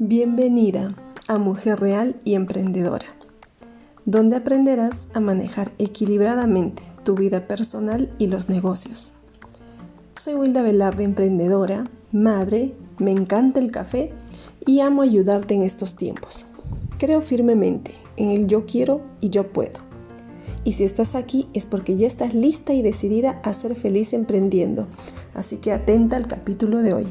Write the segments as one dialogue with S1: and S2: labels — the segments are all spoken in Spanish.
S1: Bienvenida a Mujer Real y Emprendedora, donde aprenderás a manejar equilibradamente tu vida personal y los negocios. Soy Wilda Velarde, emprendedora, madre, me encanta el café y amo ayudarte en estos tiempos. Creo firmemente en el yo quiero y yo puedo. Y si estás aquí es porque ya estás lista y decidida a ser feliz emprendiendo. Así que atenta al capítulo de hoy.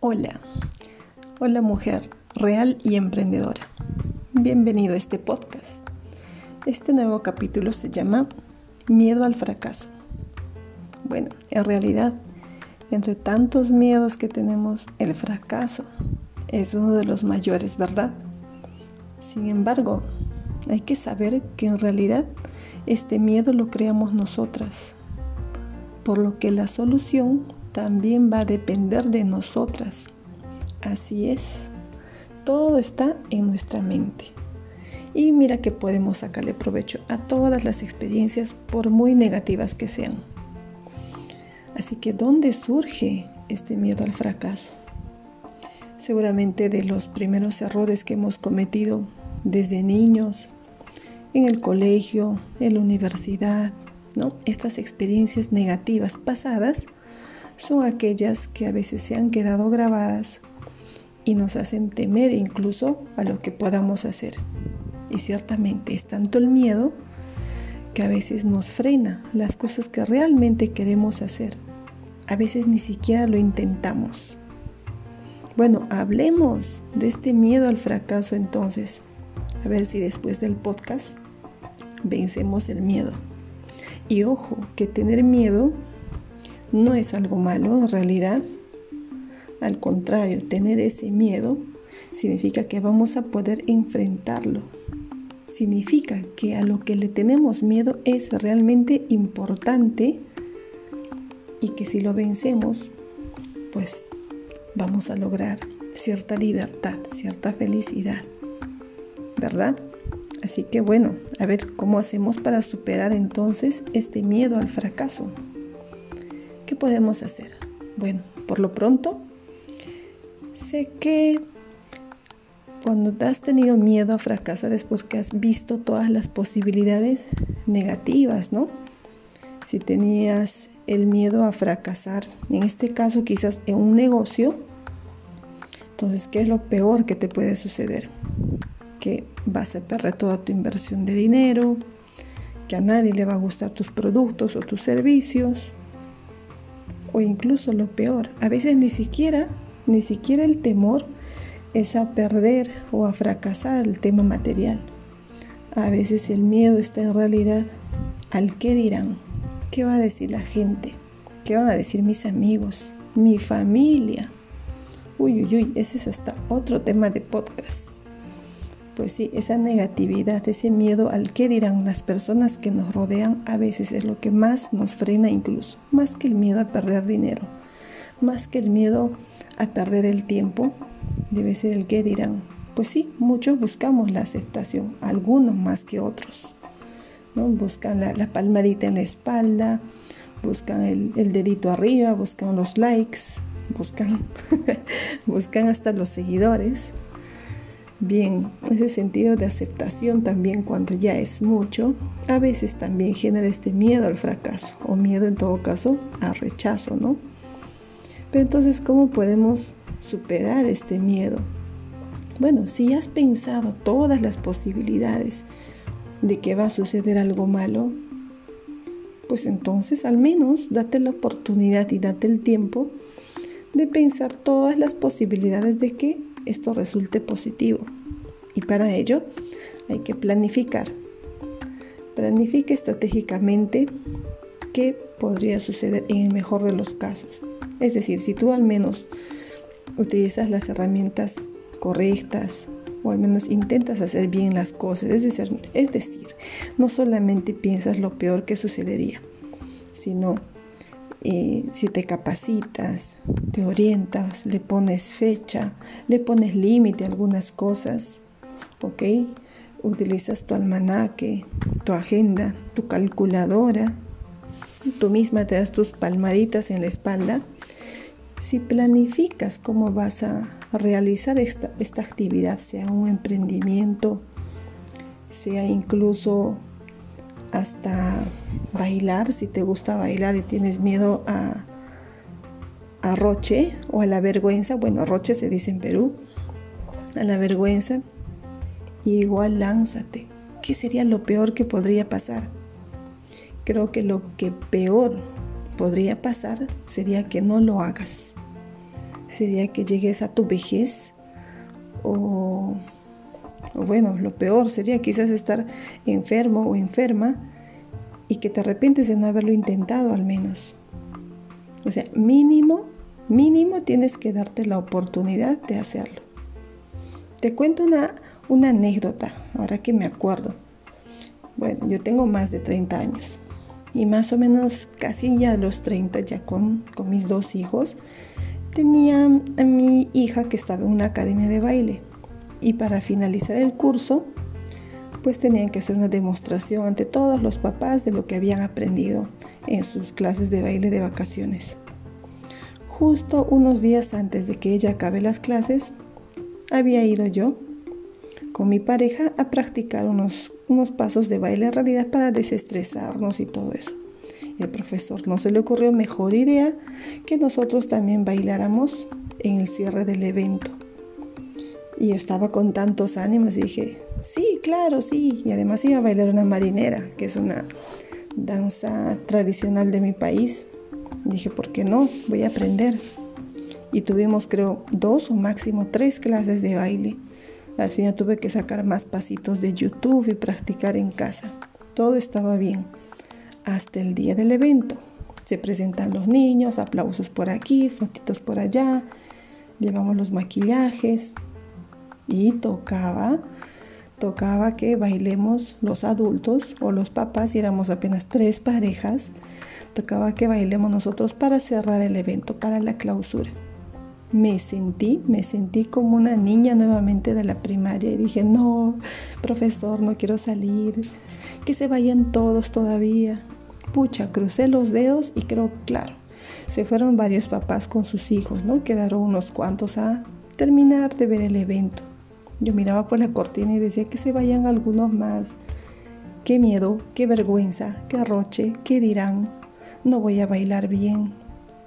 S1: Hola, hola mujer real y emprendedora. Bienvenido a este podcast. Este nuevo capítulo se llama Miedo al fracaso. Bueno, en realidad, entre tantos miedos que tenemos, el fracaso es uno de los mayores, ¿verdad? Sin embargo, hay que saber que en realidad este miedo lo creamos nosotras, por lo que la solución también va a depender de nosotras. Así es, todo está en nuestra mente. Y mira que podemos sacarle provecho a todas las experiencias por muy negativas que sean. Así que, ¿dónde surge este miedo al fracaso? Seguramente de los primeros errores que hemos cometido desde niños, en el colegio, en la universidad, ¿no? Estas experiencias negativas pasadas son aquellas que a veces se han quedado grabadas y nos hacen temer incluso a lo que podamos hacer. Y ciertamente es tanto el miedo que a veces nos frena las cosas que realmente queremos hacer. A veces ni siquiera lo intentamos. Bueno, hablemos de este miedo al fracaso entonces. A ver si después del podcast vencemos el miedo. Y ojo, que tener miedo no es algo malo en realidad. Al contrario, tener ese miedo significa que vamos a poder enfrentarlo. Significa que a lo que le tenemos miedo es realmente importante y que si lo vencemos, pues vamos a lograr cierta libertad, cierta felicidad. ¿Verdad? Así que bueno, a ver cómo hacemos para superar entonces este miedo al fracaso. ¿Qué podemos hacer? Bueno, por lo pronto, sé que cuando has tenido miedo a fracasar es porque has visto todas las posibilidades negativas, ¿no? Si tenías el miedo a fracasar, en este caso quizás en un negocio, entonces, ¿qué es lo peor que te puede suceder? Que vas a perder toda tu inversión de dinero, que a nadie le va a gustar tus productos o tus servicios, o incluso lo peor, a veces ni siquiera, ni siquiera el temor es a perder o a fracasar el tema material. A veces el miedo está en realidad al qué dirán, qué va a decir la gente, qué van a decir mis amigos, mi familia. Uy, uy, uy, ese es hasta otro tema de podcast pues sí, esa negatividad, ese miedo al qué dirán las personas que nos rodean a veces es lo que más nos frena incluso, más que el miedo a perder dinero, más que el miedo a perder el tiempo, debe ser el qué dirán. Pues sí, muchos buscamos la aceptación, algunos más que otros. Buscan la, palmadita en la espalda, buscan el, el dedito arriba, buscan los likes, buscan, buscan hasta los seguidores. Bien, ese sentido de aceptación también cuando ya es mucho, a veces también genera este miedo al fracaso o miedo en todo caso al rechazo, ¿no? Pero entonces, ¿cómo podemos superar este miedo? Bueno, si has pensado todas las posibilidades de que va a suceder algo malo, pues entonces al menos date la oportunidad y date el tiempo de pensar todas las posibilidades de que esto resulte positivo. Y para ello hay que planificar. Planifique estratégicamente qué podría suceder en el mejor de los casos. Es decir, si tú al menos utilizas las herramientas correctas o al menos intentas hacer bien las cosas, es decir, no solamente piensas lo peor que sucedería, sino eh, si te capacitas, te orientas, le pones fecha, le pones límite a algunas cosas, ¿ok? Utilizas tu almanaque, tu agenda, tu calculadora, tú misma te das tus palmaditas en la espalda. Si planificas cómo vas a realizar esta, esta actividad, sea un emprendimiento, sea incluso hasta bailar, si te gusta bailar y tienes miedo a, a roche o a la vergüenza, bueno, roche se dice en Perú, a la vergüenza, igual lánzate. ¿Qué sería lo peor que podría pasar? Creo que lo que peor podría pasar sería que no lo hagas. Sería que llegues a tu vejez o bueno, lo peor sería quizás estar enfermo o enferma y que te arrepientes de no haberlo intentado al menos. O sea, mínimo, mínimo tienes que darte la oportunidad de hacerlo. Te cuento una, anécdota, ahora que me acuerdo. Bueno, yo tengo más de 30 años y más o menos casi ya los 30, ya con, con mis dos hijos, tenía a mi hija que estaba en una academia de baile y para finalizar el curso, pues tenían que hacer una demostración ante todos los papás de lo que habían aprendido en sus clases de baile de vacaciones. Justo unos días antes de que ella acabe las clases, había ido yo con mi pareja a practicar unos, unos pasos de baile en realidad para desestresarnos y todo eso. Y al profesor no se le ocurrió mejor idea que nosotros también bailáramos en el cierre del evento. Y estaba con tantos ánimos y dije, sí, claro, sí. Y además iba a bailar una marinera, que es una danza tradicional de mi país. Dije, ¿por qué no? Voy a aprender. Y tuvimos, creo, dos o máximo tres clases de baile. Al final tuve que sacar más pasitos de YouTube y practicar en casa. Todo estaba bien. Hasta el día del evento. Se presentan los niños, aplausos por aquí, fotitos por allá. Llevamos los maquillajes, y tocaba, tocaba que bailemos los adultos o los papás, y éramos apenas tres parejas, tocaba que bailemos nosotros para cerrar el evento, para la clausura. Me sentí, me sentí como una niña nuevamente de la primaria y dije, no, profesor, no quiero salir, que se vayan todos todavía. Pucha, crucé los dedos y creo, claro, se fueron varios papás con sus hijos, ¿no? Quedaron unos cuantos a terminar de ver el evento. Yo miraba por la cortina y decía que se vayan algunos más. Qué miedo, qué vergüenza, qué arroche, qué dirán. No voy a bailar bien.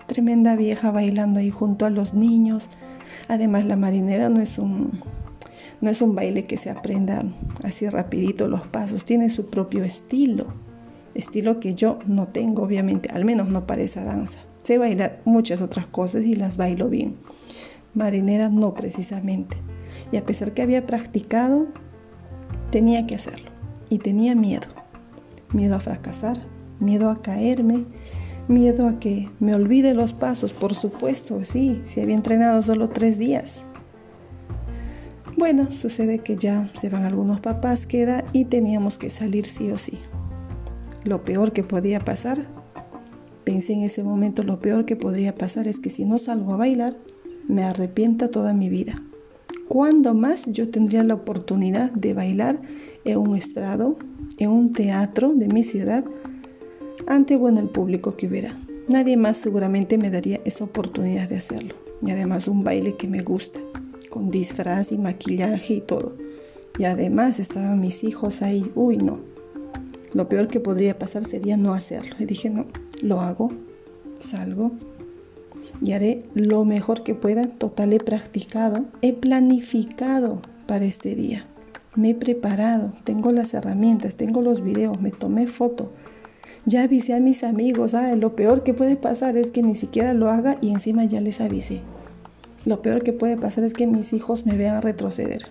S1: Tremenda vieja bailando ahí junto a los niños. Además la marinera no es un no es un baile que se aprenda así rapidito los pasos, tiene su propio estilo. Estilo que yo no tengo, obviamente, al menos no para esa danza. Sé bailar muchas otras cosas y las bailo bien. Marinera no precisamente. Y a pesar que había practicado, tenía que hacerlo. Y tenía miedo. Miedo a fracasar, miedo a caerme, miedo a que me olvide los pasos, por supuesto, sí, si había entrenado solo tres días. Bueno, sucede que ya se van algunos papás, queda y teníamos que salir sí o sí. Lo peor que podía pasar, pensé en ese momento, lo peor que podría pasar es que si no salgo a bailar, me arrepienta toda mi vida. ¿Cuándo más yo tendría la oportunidad de bailar en un estrado, en un teatro de mi ciudad, ante bueno el público que hubiera? Nadie más seguramente me daría esa oportunidad de hacerlo. Y además un baile que me gusta, con disfraz y maquillaje y todo. Y además estaban mis hijos ahí. Uy, no. Lo peor que podría pasar sería no hacerlo. Y dije, no, lo hago, salgo, y haré lo mejor que pueda. Total, he practicado, he planificado para este día. Me he preparado, tengo las herramientas, tengo los videos, me tomé foto. Ya avisé a mis amigos, ah, lo peor que puede pasar es que ni siquiera lo haga y encima ya les avisé. Lo peor que puede pasar es que mis hijos me vean retroceder.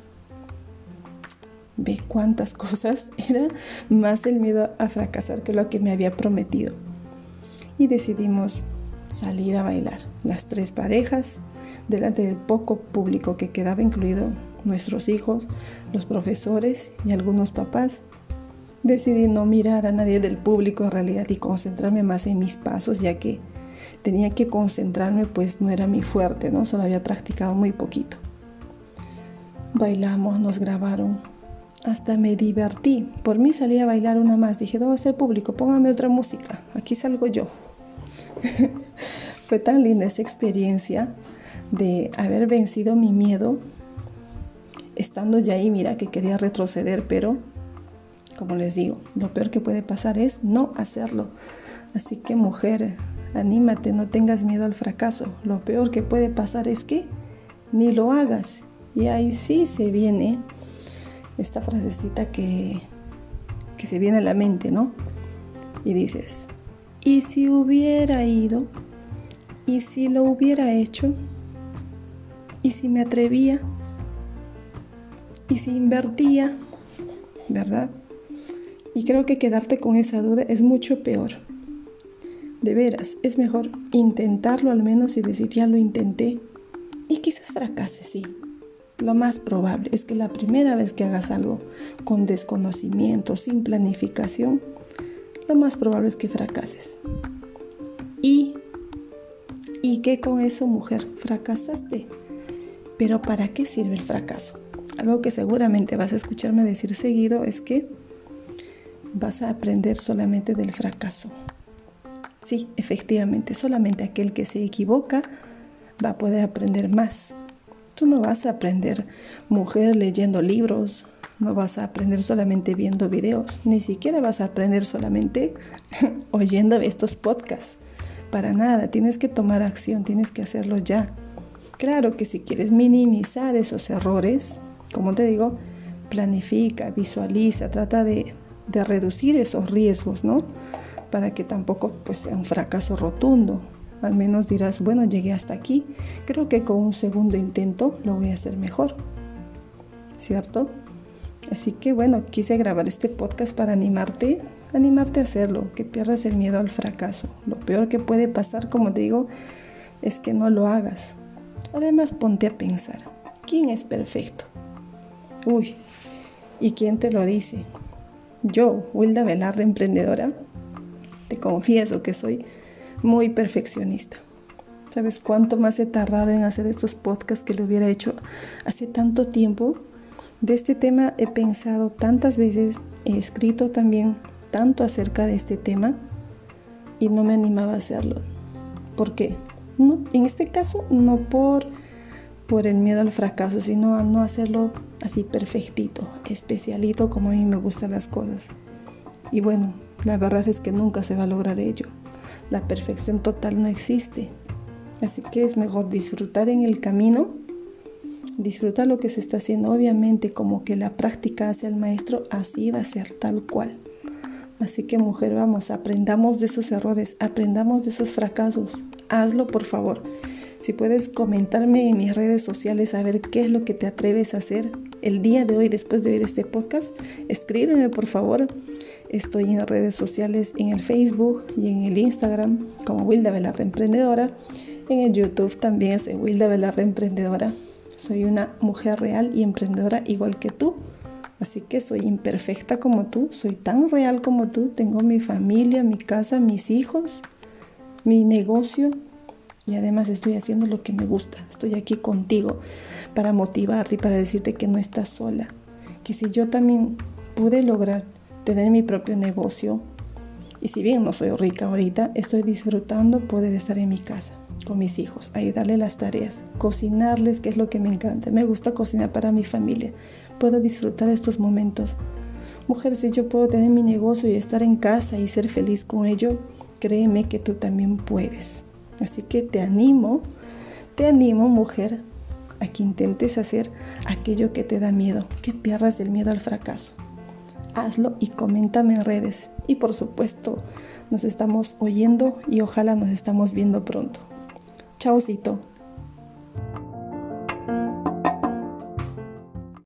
S1: Ve cuántas cosas era más el miedo a fracasar que lo que me había prometido. Y decidimos salir a bailar. Las tres parejas, delante del poco público que quedaba, incluido nuestros hijos, los profesores y algunos papás. Decidí no mirar a nadie del público en realidad y concentrarme más en mis pasos, ya que tenía que concentrarme, pues no era mi fuerte, ¿no? Solo había practicado muy poquito. Bailamos, nos grabaron. Hasta me divertí. Por mí salí a bailar una más. Dije, ¿dónde está el público? Póngame otra música. Aquí salgo yo. Fue tan linda esa experiencia de haber vencido mi miedo. Estando ya ahí, mira que quería retroceder, pero como les digo, lo peor que puede pasar es no hacerlo. Así que mujer, anímate, no tengas miedo al fracaso. Lo peor que puede pasar es que ni lo hagas. Y ahí sí se viene esta frasecita que, que se viene a la mente, ¿no? Y dices, ¿y si hubiera ido? ¿Y si lo hubiera hecho? ¿Y si me atrevía? ¿Y si invertía? ¿Verdad? Y creo que quedarte con esa duda es mucho peor. De veras, es mejor intentarlo al menos y decir ya lo intenté. Y quizás fracase, sí. Lo más probable es que la primera vez que hagas algo con desconocimiento, sin planificación, lo más probable es que fracases. Y, y que con eso, mujer, fracasaste. Pero ¿para qué sirve el fracaso? Algo que seguramente vas a escucharme decir seguido es que vas a aprender solamente del fracaso. Sí, efectivamente, solamente aquel que se equivoca va a poder aprender más. No vas a aprender, mujer, leyendo libros, no vas a aprender solamente viendo videos, ni siquiera vas a aprender solamente oyendo estos podcasts. Para nada, tienes que tomar acción, tienes que hacerlo ya. Claro que si quieres minimizar esos errores, como te digo, planifica, visualiza, trata de de reducir esos riesgos, ¿no? Para que tampoco pues, sea un fracaso rotundo. Al menos dirás, bueno, llegué hasta aquí, creo que con un segundo intento lo voy a hacer mejor, ¿cierto? Así que bueno, quise grabar este podcast para animarte, animarte a hacerlo, que pierdas el miedo al fracaso. Lo peor que puede pasar, como te digo, es que no lo hagas. Además, ponte a pensar, ¿quién es perfecto? Uy, ¿y quién te lo dice? Yo, Wilda Velarde, emprendedora, te confieso que soy muy perfeccionista. ¿Sabes cuánto más he tardado en hacer estos podcasts que lo hubiera hecho hace tanto tiempo? De este tema he pensado tantas veces, he escrito también tanto acerca de este tema y no me animaba a hacerlo. ¿Por qué? No, en este caso no por, por el miedo al fracaso, sino a no hacerlo así perfectito, especialito como a mí me gustan las cosas. Y bueno, la verdad es que nunca se va a lograr ello. La perfección total no existe. Así que es mejor disfrutar en el camino, disfrutar lo que se está haciendo. Obviamente como que la práctica hace al maestro, así va a ser tal cual. Así que mujer, vamos, aprendamos de esos errores, aprendamos de esos fracasos. Hazlo por favor. Si puedes comentarme en mis redes sociales a ver qué es lo que te atreves a hacer el día de hoy después de ver este podcast, escríbeme por favor. Estoy en redes sociales, en el Facebook y en el Instagram como Wilda Velarde Emprendedora. En el YouTube también soy Wilda Velarde Emprendedora. Soy una mujer real y emprendedora igual que tú. Así que soy imperfecta como tú, soy tan real como tú. Tengo mi familia, mi casa, mis hijos, mi negocio, y además estoy haciendo lo que me gusta. Estoy aquí contigo para motivarte y para decirte que no estás sola. Que si yo también pude lograr tener mi propio negocio, y si bien no soy rica ahorita, estoy disfrutando poder estar en mi casa con mis hijos, ayudarle las tareas, cocinarles, que es lo que me encanta. Me gusta cocinar para mi familia. Puedo disfrutar estos momentos. Mujer, si yo puedo tener mi negocio y estar en casa y ser feliz con ello, créeme que tú también puedes. Así que te animo, te animo mujer, a que intentes hacer aquello que te da miedo, que pierdas el miedo al fracaso. Hazlo y coméntame en redes. Y por supuesto, nos estamos oyendo y ojalá nos estamos viendo pronto. Chaucito.